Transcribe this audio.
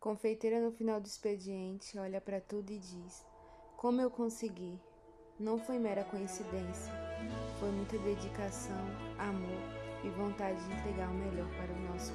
Confeiteira no final do expediente olha para tudo e diz: Como eu consegui? Não foi mera coincidência, foi muita dedicação, amor e vontade de entregar o melhor para o nosso